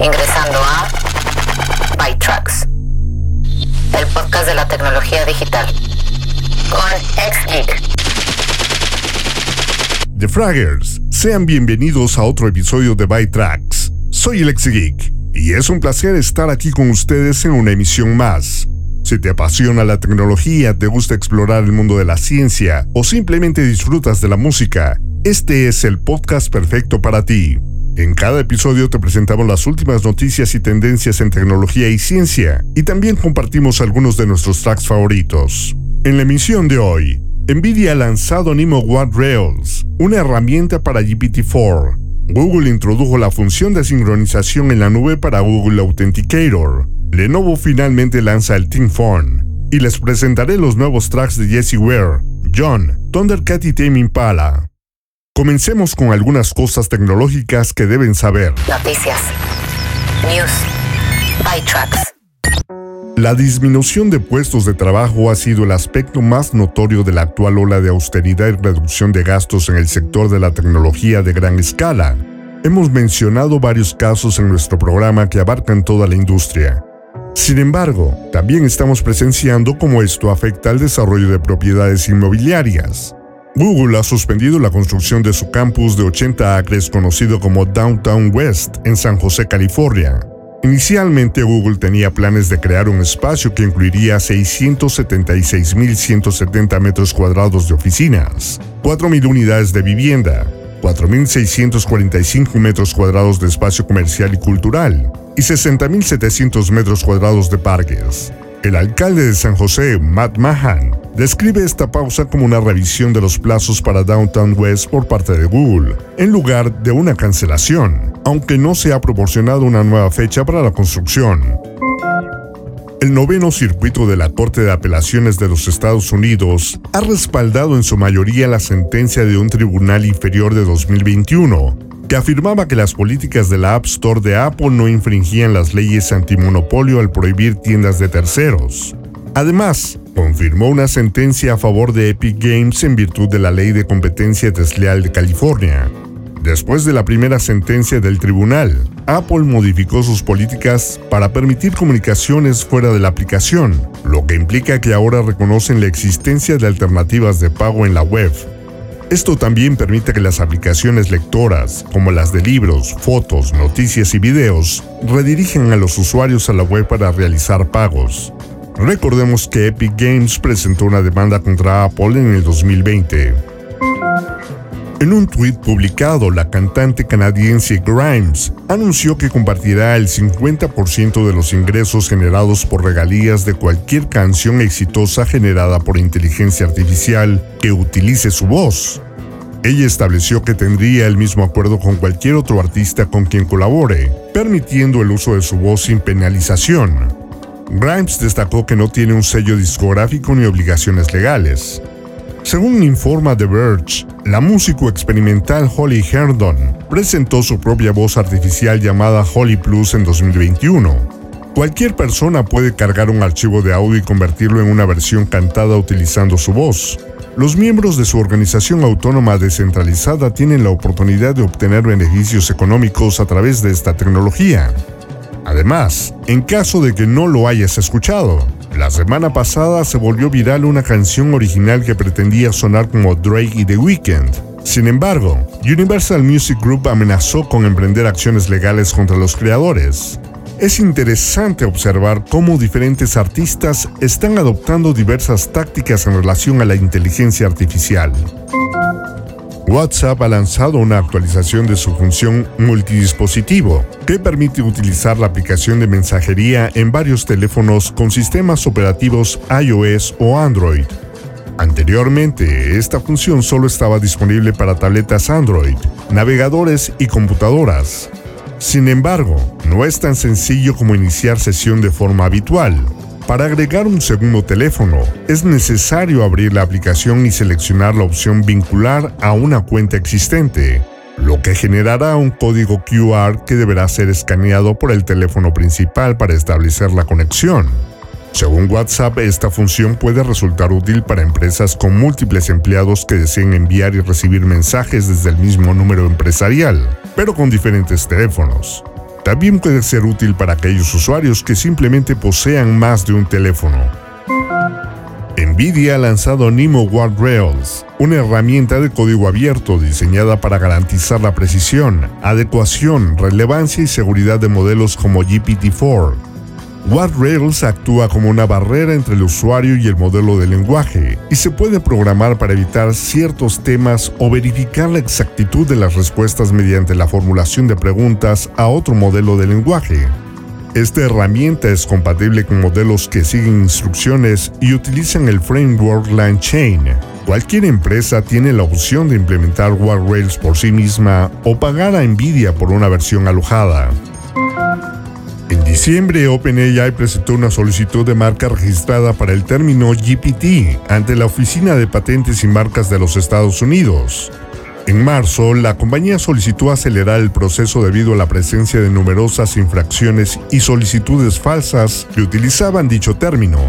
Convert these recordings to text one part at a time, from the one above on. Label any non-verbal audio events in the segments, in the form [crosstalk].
Ingresando a ByTrax, el podcast de la tecnología digital. Con XGeek. The Fraggers, sean bienvenidos a otro episodio de ByTrax. Soy el XGeek y es un placer estar aquí con ustedes en una emisión más. Si te apasiona la tecnología, te gusta explorar el mundo de la ciencia o simplemente disfrutas de la música, este es el podcast perfecto para ti. En cada episodio te presentamos las últimas noticias y tendencias en tecnología y ciencia, y también compartimos algunos de nuestros tracks favoritos. En la emisión de hoy, Nvidia ha lanzado Nemo Watt Rails, una herramienta para GPT-4. Google introdujo la función de sincronización en la nube para Google Authenticator. Lenovo finalmente lanza el Team Phone y les presentaré los nuevos tracks de Jesse Ware, John, Thundercat y Tame Impala. Comencemos con algunas cosas tecnológicas que deben saber. Noticias. News. ByTrax. La disminución de puestos de trabajo ha sido el aspecto más notorio de la actual ola de austeridad y reducción de gastos en el sector de la tecnología de gran escala. Hemos mencionado varios casos en nuestro programa que abarcan toda la industria. Sin embargo, también estamos presenciando cómo esto afecta al desarrollo de propiedades inmobiliarias. Google ha suspendido la construcción de su campus de 80 acres conocido como Downtown West en San José, California. Inicialmente Google tenía planes de crear un espacio que incluiría 676.170 metros cuadrados de oficinas, 4.000 unidades de vivienda, 4.645 metros cuadrados de espacio comercial y cultural y 60.700 metros cuadrados de parques. El alcalde de San José, Matt Mahan, describe esta pausa como una revisión de los plazos para Downtown West por parte de Google, en lugar de una cancelación, aunque no se ha proporcionado una nueva fecha para la construcción. El noveno circuito de la Corte de Apelaciones de los Estados Unidos ha respaldado en su mayoría la sentencia de un tribunal inferior de 2021 que afirmaba que las políticas de la App Store de Apple no infringían las leyes antimonopolio al prohibir tiendas de terceros. Además, confirmó una sentencia a favor de Epic Games en virtud de la Ley de Competencia Desleal de California. Después de la primera sentencia del tribunal, Apple modificó sus políticas para permitir comunicaciones fuera de la aplicación, lo que implica que ahora reconocen la existencia de alternativas de pago en la web, esto también permite que las aplicaciones lectoras, como las de libros, fotos, noticias y videos, redirigen a los usuarios a la web para realizar pagos. Recordemos que Epic Games presentó una demanda contra Apple en el 2020. En un tuit publicado, la cantante canadiense Grimes anunció que compartirá el 50% de los ingresos generados por regalías de cualquier canción exitosa generada por inteligencia artificial que utilice su voz. Ella estableció que tendría el mismo acuerdo con cualquier otro artista con quien colabore, permitiendo el uso de su voz sin penalización. Grimes destacó que no tiene un sello discográfico ni obligaciones legales. Según informa The Verge, la músico experimental Holly Herndon presentó su propia voz artificial llamada Holly Plus en 2021. Cualquier persona puede cargar un archivo de audio y convertirlo en una versión cantada utilizando su voz. Los miembros de su organización autónoma descentralizada tienen la oportunidad de obtener beneficios económicos a través de esta tecnología. Además, en caso de que no lo hayas escuchado, la semana pasada se volvió viral una canción original que pretendía sonar como Drake y The Weeknd. Sin embargo, Universal Music Group amenazó con emprender acciones legales contra los creadores. Es interesante observar cómo diferentes artistas están adoptando diversas tácticas en relación a la inteligencia artificial. WhatsApp ha lanzado una actualización de su función multidispositivo, que permite utilizar la aplicación de mensajería en varios teléfonos con sistemas operativos iOS o Android. Anteriormente, esta función solo estaba disponible para tabletas Android, navegadores y computadoras. Sin embargo, no es tan sencillo como iniciar sesión de forma habitual. Para agregar un segundo teléfono, es necesario abrir la aplicación y seleccionar la opción vincular a una cuenta existente, lo que generará un código QR que deberá ser escaneado por el teléfono principal para establecer la conexión. Según WhatsApp, esta función puede resultar útil para empresas con múltiples empleados que deseen enviar y recibir mensajes desde el mismo número empresarial, pero con diferentes teléfonos. También puede ser útil para aquellos usuarios que simplemente posean más de un teléfono. NVIDIA ha lanzado Nemo Rails, una herramienta de código abierto diseñada para garantizar la precisión, adecuación, relevancia y seguridad de modelos como GPT-4, Rails actúa como una barrera entre el usuario y el modelo de lenguaje y se puede programar para evitar ciertos temas o verificar la exactitud de las respuestas mediante la formulación de preguntas a otro modelo de lenguaje. Esta herramienta es compatible con modelos que siguen instrucciones y utilizan el framework LangChain. Cualquier empresa tiene la opción de implementar Rails por sí misma o pagar a Nvidia por una versión alojada. En diciembre, OpenAI presentó una solicitud de marca registrada para el término GPT ante la Oficina de Patentes y Marcas de los Estados Unidos. En marzo, la compañía solicitó acelerar el proceso debido a la presencia de numerosas infracciones y solicitudes falsas que utilizaban dicho término,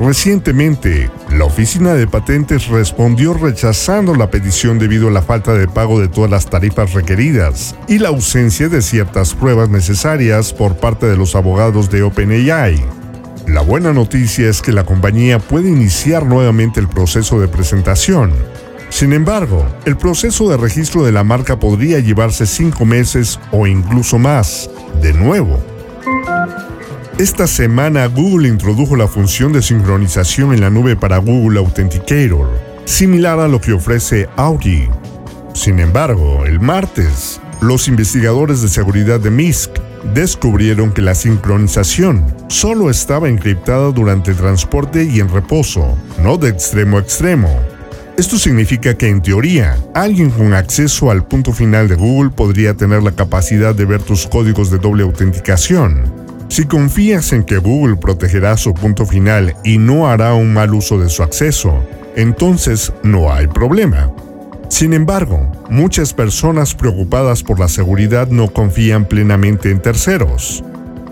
Recientemente, la Oficina de Patentes respondió rechazando la petición debido a la falta de pago de todas las tarifas requeridas y la ausencia de ciertas pruebas necesarias por parte de los abogados de OpenAI. La buena noticia es que la compañía puede iniciar nuevamente el proceso de presentación. Sin embargo, el proceso de registro de la marca podría llevarse cinco meses o incluso más, de nuevo. Esta semana Google introdujo la función de sincronización en la nube para Google Authenticator, similar a lo que ofrece Audi. Sin embargo, el martes, los investigadores de seguridad de MISC descubrieron que la sincronización solo estaba encriptada durante transporte y en reposo, no de extremo a extremo. Esto significa que en teoría, alguien con acceso al punto final de Google podría tener la capacidad de ver tus códigos de doble autenticación, si confías en que Google protegerá su punto final y no hará un mal uso de su acceso, entonces no hay problema. Sin embargo, muchas personas preocupadas por la seguridad no confían plenamente en terceros.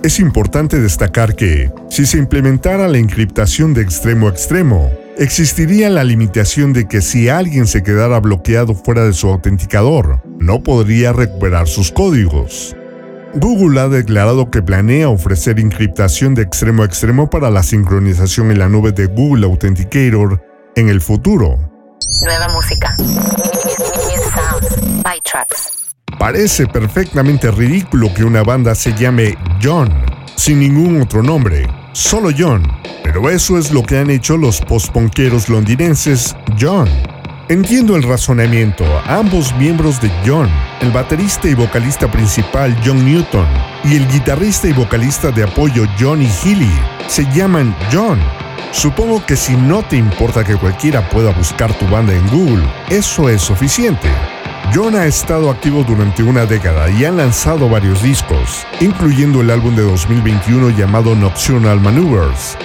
Es importante destacar que, si se implementara la encriptación de extremo a extremo, existiría la limitación de que si alguien se quedara bloqueado fuera de su autenticador, no podría recuperar sus códigos. Google ha declarado que planea ofrecer encriptación de extremo a extremo para la sincronización en la nube de Google Authenticator en el futuro. Nueva música. Parece perfectamente ridículo que una banda se llame John, sin ningún otro nombre, solo John. Pero eso es lo que han hecho los postponqueros londinenses John. Entiendo el razonamiento. Ambos miembros de John, el baterista y vocalista principal John Newton y el guitarrista y vocalista de apoyo Johnny Healy, se llaman John. Supongo que si no te importa que cualquiera pueda buscar tu banda en Google, eso es suficiente. John ha estado activo durante una década y han lanzado varios discos, incluyendo el álbum de 2021 llamado Nocturnal Maneuvers,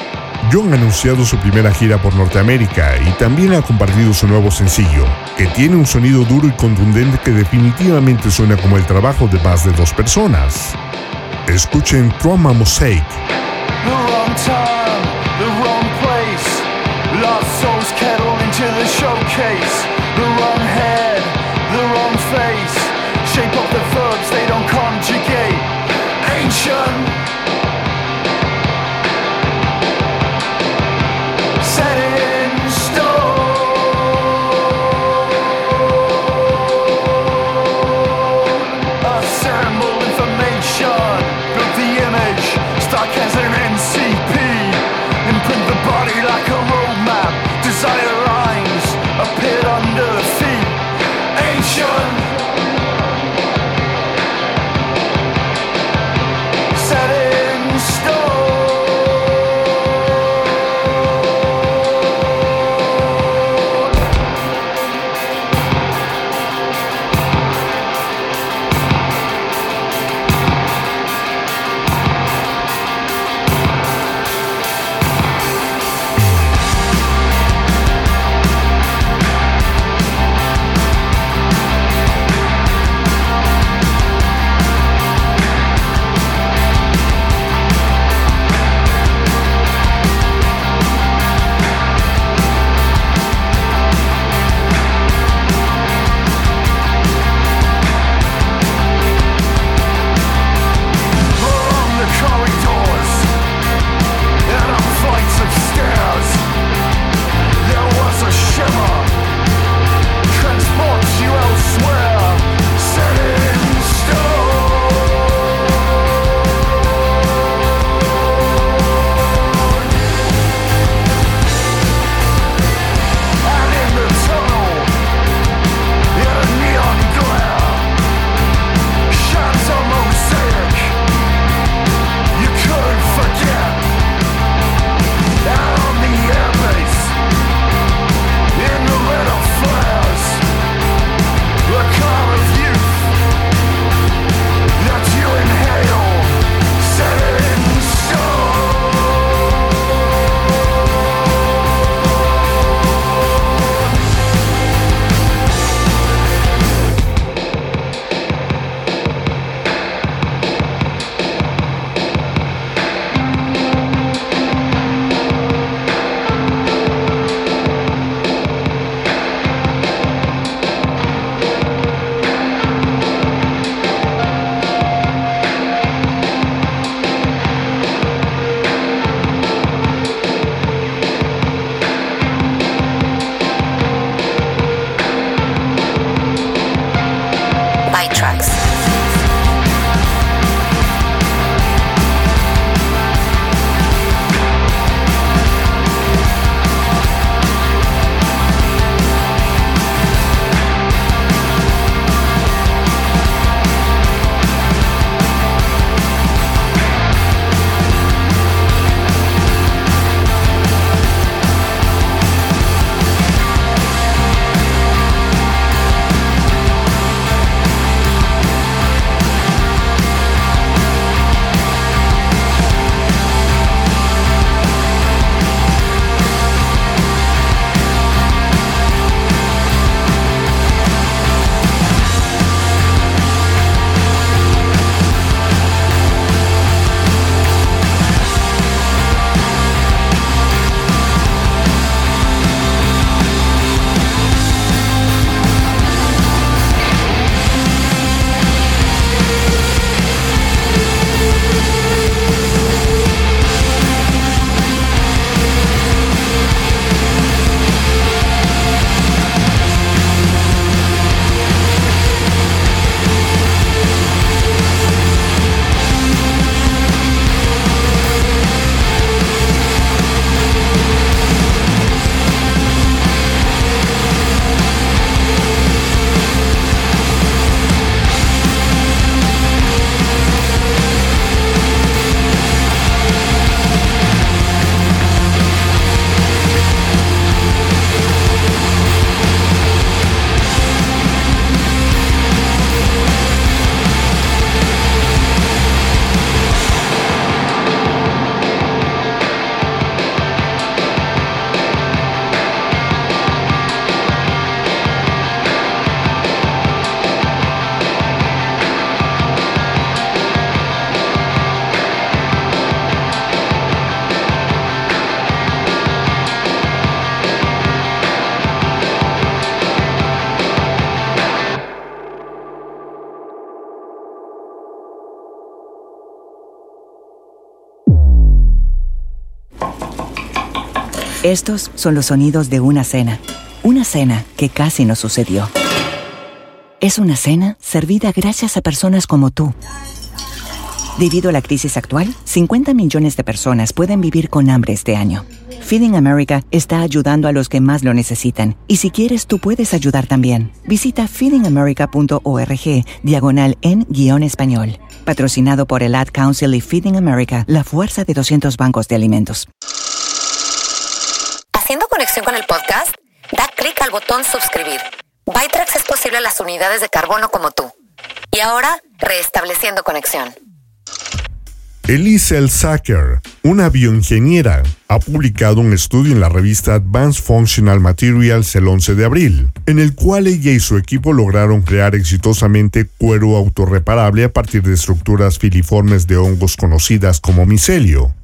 John ha anunciado su primera gira por Norteamérica y también ha compartido su nuevo sencillo, que tiene un sonido duro y contundente que definitivamente suena como el trabajo de más de dos personas. Escuchen Trauma Mosaic. Estos son los sonidos de una cena. Una cena que casi no sucedió. Es una cena servida gracias a personas como tú. Debido a la crisis actual, 50 millones de personas pueden vivir con hambre este año. Feeding America está ayudando a los que más lo necesitan. Y si quieres, tú puedes ayudar también. Visita feedingamerica.org, diagonal en guion español. Patrocinado por el Ad Council y Feeding America, la fuerza de 200 bancos de alimentos. Haciendo conexión con el podcast, da clic al botón suscribir. Bytrax es posible a las unidades de carbono como tú. Y ahora, restableciendo conexión. Elise Sacker, una bioingeniera, ha publicado un estudio en la revista Advanced Functional Materials el 11 de abril, en el cual ella y su equipo lograron crear exitosamente cuero autorreparable a partir de estructuras filiformes de hongos conocidas como micelio.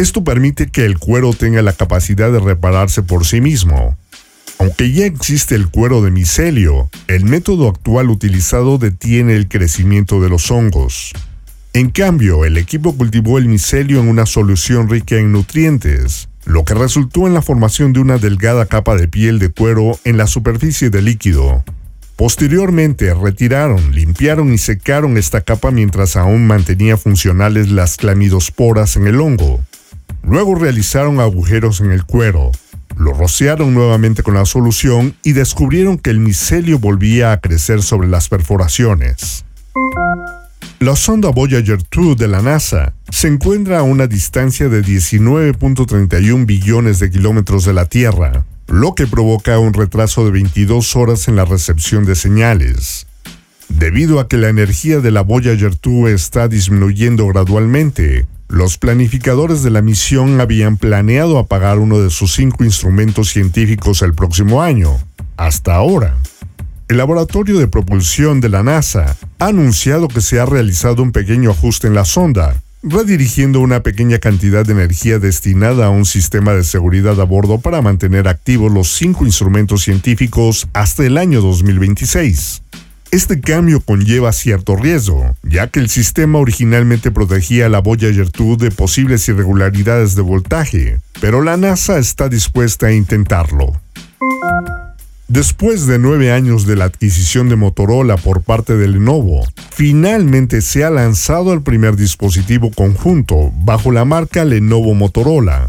Esto permite que el cuero tenga la capacidad de repararse por sí mismo. Aunque ya existe el cuero de micelio, el método actual utilizado detiene el crecimiento de los hongos. En cambio, el equipo cultivó el micelio en una solución rica en nutrientes, lo que resultó en la formación de una delgada capa de piel de cuero en la superficie del líquido. Posteriormente retiraron, limpiaron y secaron esta capa mientras aún mantenía funcionales las clamidosporas en el hongo. Luego realizaron agujeros en el cuero, lo rociaron nuevamente con la solución y descubrieron que el micelio volvía a crecer sobre las perforaciones. La sonda Voyager 2 de la NASA se encuentra a una distancia de 19.31 billones de kilómetros de la Tierra, lo que provoca un retraso de 22 horas en la recepción de señales. Debido a que la energía de la Voyager 2 está disminuyendo gradualmente, los planificadores de la misión habían planeado apagar uno de sus cinco instrumentos científicos el próximo año. Hasta ahora, el laboratorio de propulsión de la NASA ha anunciado que se ha realizado un pequeño ajuste en la sonda, redirigiendo una pequeña cantidad de energía destinada a un sistema de seguridad a bordo para mantener activos los cinco instrumentos científicos hasta el año 2026. Este cambio conlleva cierto riesgo, ya que el sistema originalmente protegía la Voyager 2 de posibles irregularidades de voltaje, pero la NASA está dispuesta a intentarlo. Después de nueve años de la adquisición de Motorola por parte de Lenovo, finalmente se ha lanzado el primer dispositivo conjunto bajo la marca Lenovo Motorola.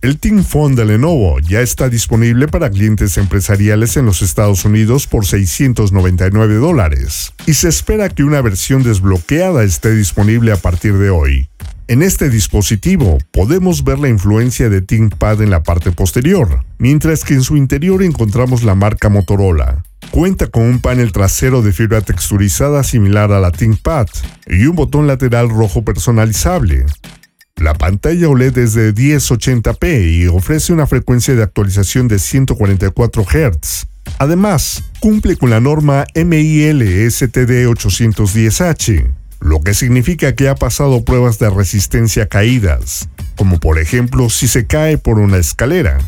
El Team Phone de Lenovo ya está disponible para clientes empresariales en los Estados Unidos por 699 dólares y se espera que una versión desbloqueada esté disponible a partir de hoy. En este dispositivo podemos ver la influencia de ThinkPad en la parte posterior, mientras que en su interior encontramos la marca Motorola. Cuenta con un panel trasero de fibra texturizada similar a la ThinkPad y un botón lateral rojo personalizable. La pantalla OLED es de 1080p y ofrece una frecuencia de actualización de 144 Hz. Además, cumple con la norma MIL STD 810H, lo que significa que ha pasado pruebas de resistencia a caídas, como por ejemplo si se cae por una escalera.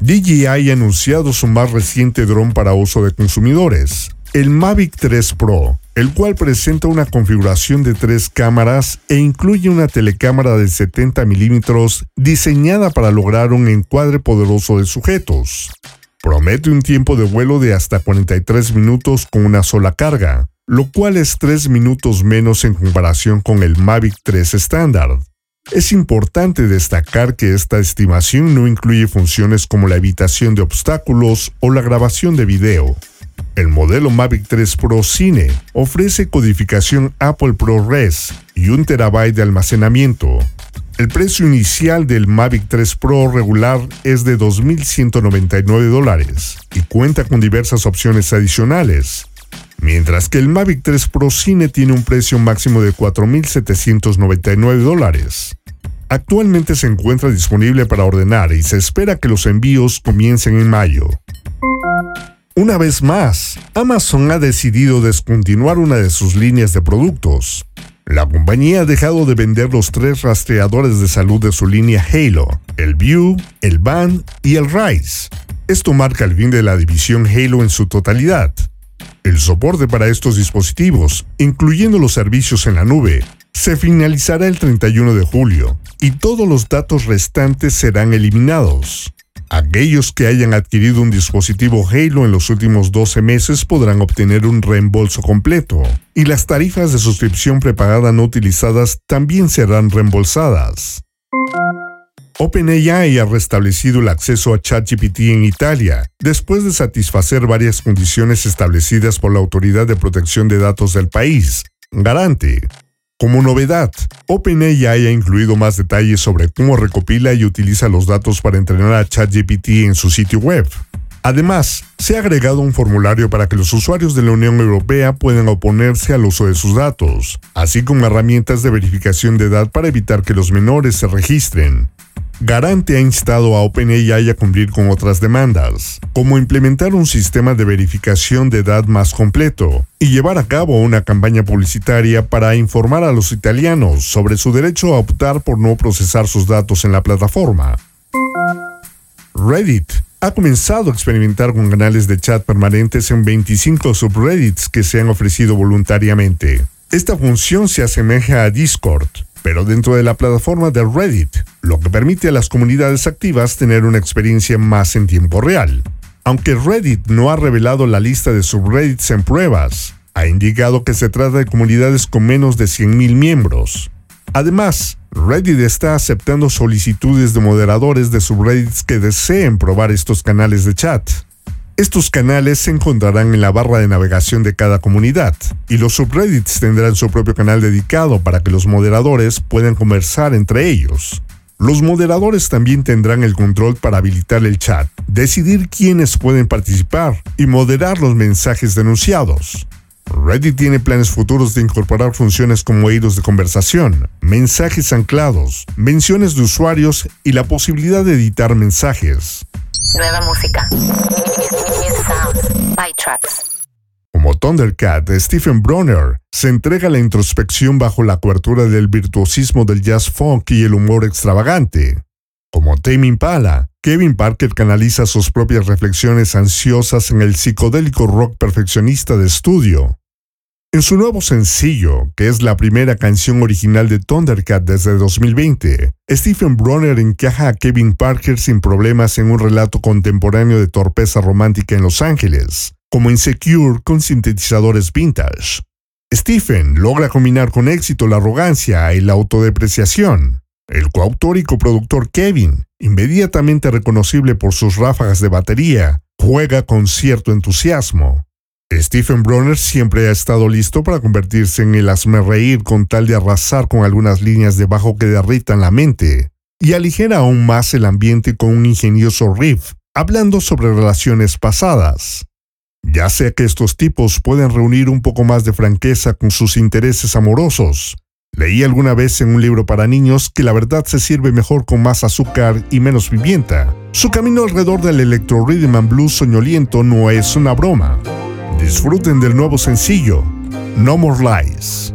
DJI ha anunciado su más reciente dron para uso de consumidores, el Mavic 3 Pro, el cual presenta una configuración de tres cámaras e incluye una telecámara de 70 milímetros diseñada para lograr un encuadre poderoso de sujetos. Promete un tiempo de vuelo de hasta 43 minutos con una sola carga, lo cual es 3 minutos menos en comparación con el Mavic 3 estándar. Es importante destacar que esta estimación no incluye funciones como la evitación de obstáculos o la grabación de video. El modelo Mavic 3 Pro Cine ofrece codificación Apple ProRes y un terabyte de almacenamiento. El precio inicial del Mavic 3 Pro regular es de 2.199 dólares y cuenta con diversas opciones adicionales, mientras que el Mavic 3 Pro Cine tiene un precio máximo de 4.799 dólares. Actualmente se encuentra disponible para ordenar y se espera que los envíos comiencen en mayo. Una vez más, Amazon ha decidido descontinuar una de sus líneas de productos. La compañía ha dejado de vender los tres rastreadores de salud de su línea Halo, el View, el Band y el Rise. Esto marca el fin de la división Halo en su totalidad. El soporte para estos dispositivos, incluyendo los servicios en la nube, se finalizará el 31 de julio y todos los datos restantes serán eliminados. Aquellos que hayan adquirido un dispositivo Halo en los últimos 12 meses podrán obtener un reembolso completo, y las tarifas de suscripción prepagada no utilizadas también serán reembolsadas. OpenAI ha restablecido el acceso a ChatGPT en Italia, después de satisfacer varias condiciones establecidas por la Autoridad de Protección de Datos del país, Garante. Como novedad, OpenAI ha incluido más detalles sobre cómo recopila y utiliza los datos para entrenar a ChatGPT en su sitio web. Además, se ha agregado un formulario para que los usuarios de la Unión Europea puedan oponerse al uso de sus datos, así como herramientas de verificación de edad para evitar que los menores se registren. Garante ha instado a OpenAI a cumplir con otras demandas, como implementar un sistema de verificación de edad más completo y llevar a cabo una campaña publicitaria para informar a los italianos sobre su derecho a optar por no procesar sus datos en la plataforma. Reddit ha comenzado a experimentar con canales de chat permanentes en 25 subreddits que se han ofrecido voluntariamente. Esta función se asemeja a Discord, pero dentro de la plataforma de Reddit, lo que permite a las comunidades activas tener una experiencia más en tiempo real. Aunque Reddit no ha revelado la lista de subreddits en pruebas, ha indicado que se trata de comunidades con menos de 100.000 miembros. Además, Reddit está aceptando solicitudes de moderadores de subreddits que deseen probar estos canales de chat. Estos canales se encontrarán en la barra de navegación de cada comunidad, y los subreddits tendrán su propio canal dedicado para que los moderadores puedan conversar entre ellos. Los moderadores también tendrán el control para habilitar el chat, decidir quiénes pueden participar y moderar los mensajes denunciados. Reddit tiene planes futuros de incorporar funciones como hilos de conversación, mensajes anclados, menciones de usuarios y la posibilidad de editar mensajes. Nueva música. Como Thundercat, Stephen Bronner se entrega a la introspección bajo la cobertura del virtuosismo del jazz funk y el humor extravagante. Como Tame Impala, Kevin Parker canaliza sus propias reflexiones ansiosas en el psicodélico rock perfeccionista de estudio. En su nuevo sencillo, que es la primera canción original de Thundercat desde 2020, Stephen Bronner encaja a Kevin Parker sin problemas en un relato contemporáneo de torpeza romántica en Los Ángeles, como Insecure con sintetizadores vintage. Stephen logra combinar con éxito la arrogancia y la autodepreciación. El coautor y coproductor Kevin, inmediatamente reconocible por sus ráfagas de batería, juega con cierto entusiasmo. Stephen Bronner siempre ha estado listo para convertirse en el reír con tal de arrasar con algunas líneas de bajo que derritan la mente, y aligera aún más el ambiente con un ingenioso riff, hablando sobre relaciones pasadas. Ya sea que estos tipos pueden reunir un poco más de franqueza con sus intereses amorosos. Leí alguna vez en un libro para niños que la verdad se sirve mejor con más azúcar y menos pimienta. Su camino alrededor del electro rhythm and blues soñoliento no es una broma. Disfruten del nuevo sencillo, No More Lies.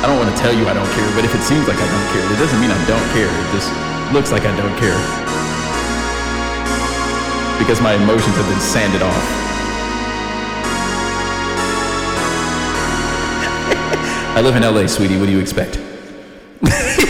I don't want to tell you I don't care, but if it seems like I don't care, it doesn't mean I don't care. It just looks like I don't care. Because my emotions have been sanded off. [laughs] I live in LA, sweetie. What do you expect? [laughs]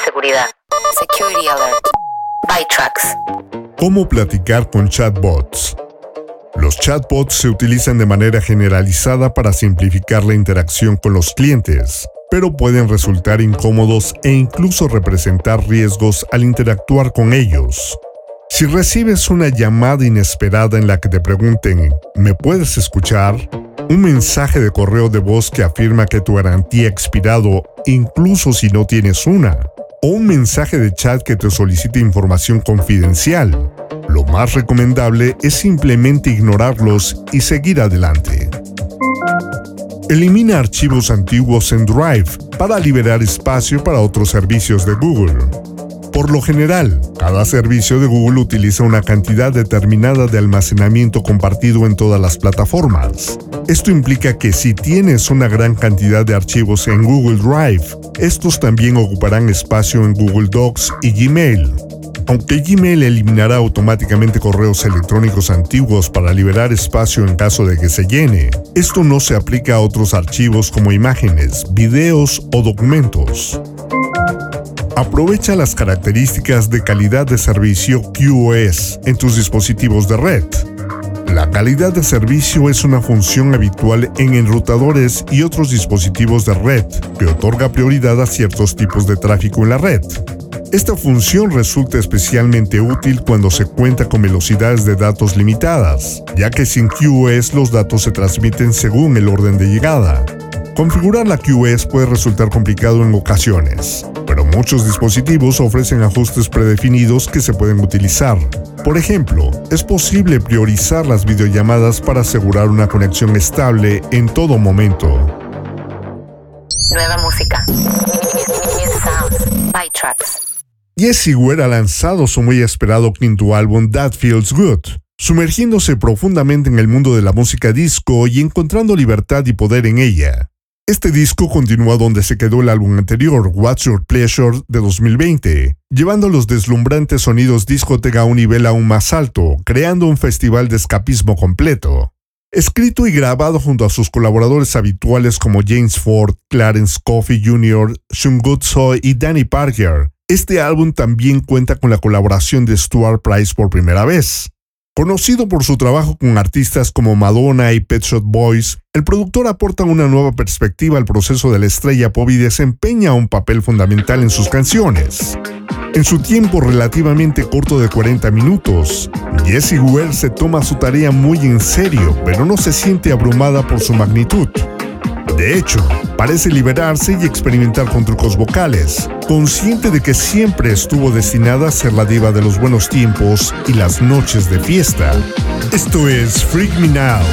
Security alert. ¿Cómo platicar con chatbots? Los chatbots se utilizan de manera generalizada para simplificar la interacción con los clientes, pero pueden resultar incómodos e incluso representar riesgos al interactuar con ellos. Si recibes una llamada inesperada en la que te pregunten, ¿me puedes escuchar? Un mensaje de correo de voz que afirma que tu garantía ha expirado incluso si no tienes una. O un mensaje de chat que te solicita información confidencial. Lo más recomendable es simplemente ignorarlos y seguir adelante. Elimina archivos antiguos en Drive para liberar espacio para otros servicios de Google. Por lo general, cada servicio de Google utiliza una cantidad determinada de almacenamiento compartido en todas las plataformas. Esto implica que si tienes una gran cantidad de archivos en Google Drive, estos también ocuparán espacio en Google Docs y Gmail. Aunque Gmail eliminará automáticamente correos electrónicos antiguos para liberar espacio en caso de que se llene, esto no se aplica a otros archivos como imágenes, videos o documentos. Aprovecha las características de calidad de servicio QoS en tus dispositivos de red. La calidad de servicio es una función habitual en enrutadores y otros dispositivos de red que otorga prioridad a ciertos tipos de tráfico en la red. Esta función resulta especialmente útil cuando se cuenta con velocidades de datos limitadas, ya que sin QoS los datos se transmiten según el orden de llegada. Configurar la QoS puede resultar complicado en ocasiones, pero muchos dispositivos ofrecen ajustes predefinidos que se pueden utilizar. Por ejemplo, es posible priorizar las videollamadas para asegurar una conexión estable en todo momento. Nueva música. New sounds. ByTrax. Jesse Ware ha lanzado su muy esperado quinto álbum That Feels Good, sumergiéndose profundamente en el mundo de la música disco y encontrando libertad y poder en ella. Este disco continúa donde se quedó el álbum anterior, What's Your Pleasure, de 2020, llevando los deslumbrantes sonidos discoteca a un nivel aún más alto, creando un festival de escapismo completo. Escrito y grabado junto a sus colaboradores habituales como James Ford, Clarence Coffey Jr., Shungut Soy y Danny Parker, este álbum también cuenta con la colaboración de Stuart Price por primera vez. Conocido por su trabajo con artistas como Madonna y Pet Shop Boys, el productor aporta una nueva perspectiva al proceso de la estrella pop y desempeña un papel fundamental en sus canciones. En su tiempo relativamente corto de 40 minutos, Jessie Ware se toma su tarea muy en serio, pero no se siente abrumada por su magnitud. De hecho, parece liberarse y experimentar con trucos vocales, consciente de que siempre estuvo destinada a ser la diva de los buenos tiempos y las noches de fiesta. Esto es Freak Me Now.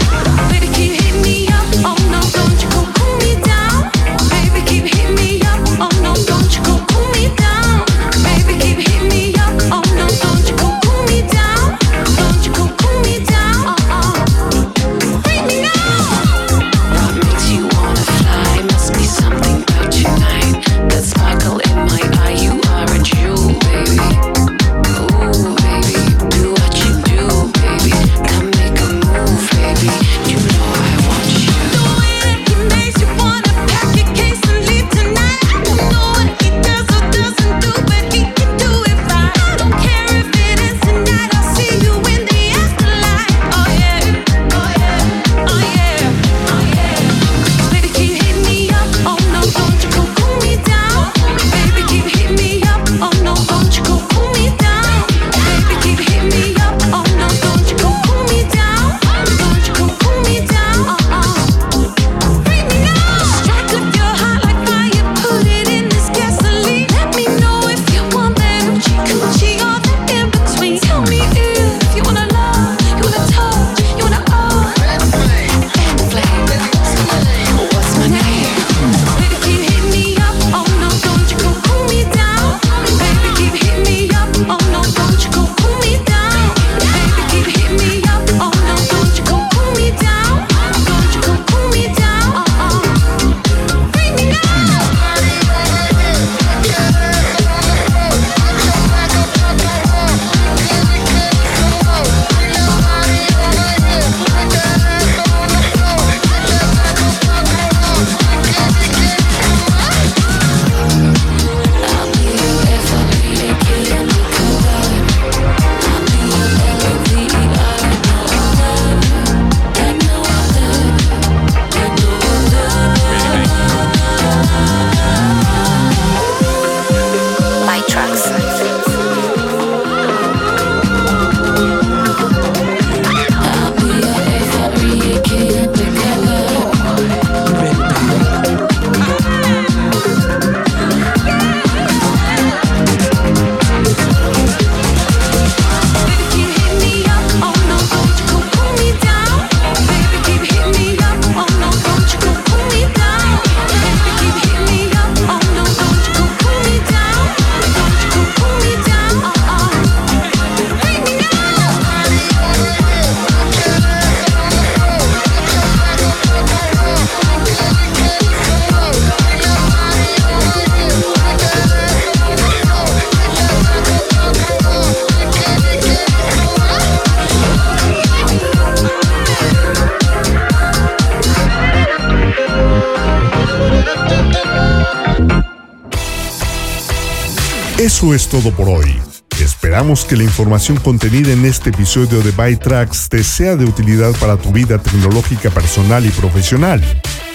Eso es todo por hoy. Esperamos que la información contenida en este episodio de ByTracks te sea de utilidad para tu vida tecnológica personal y profesional.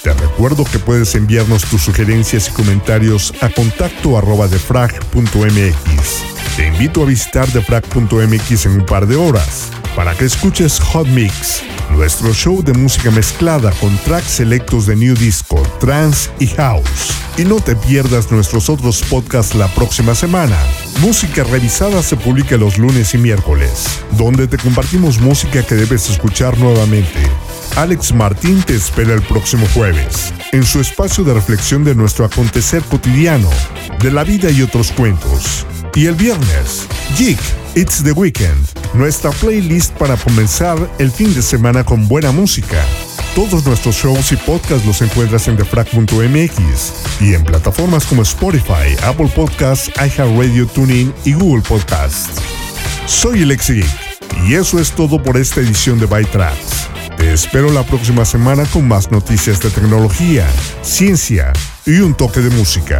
Te recuerdo que puedes enviarnos tus sugerencias y comentarios a contacto arroba defrag.mx. Te invito a visitar defrag.mx en un par de horas para que escuches Hot Mix, nuestro show de música mezclada con tracks selectos de New Disco, Trance y House. Y no te pierdas nuestros otros podcasts la próxima semana. Música revisada se publica los lunes y miércoles, donde te compartimos música que debes escuchar nuevamente. Alex Martín te espera el próximo jueves, en su espacio de reflexión de nuestro acontecer cotidiano, de la vida y otros cuentos. Y el viernes, Geek, It's the Weekend, nuestra playlist para comenzar el fin de semana con buena música. Todos nuestros shows y podcasts los encuentras en defrag.mx y en plataformas como Spotify, Apple Podcasts, iHeartRadio, TuneIn y Google Podcasts. Soy Alexi Geek y eso es todo por esta edición de ByTracks. Te espero la próxima semana con más noticias de tecnología, ciencia y un toque de música.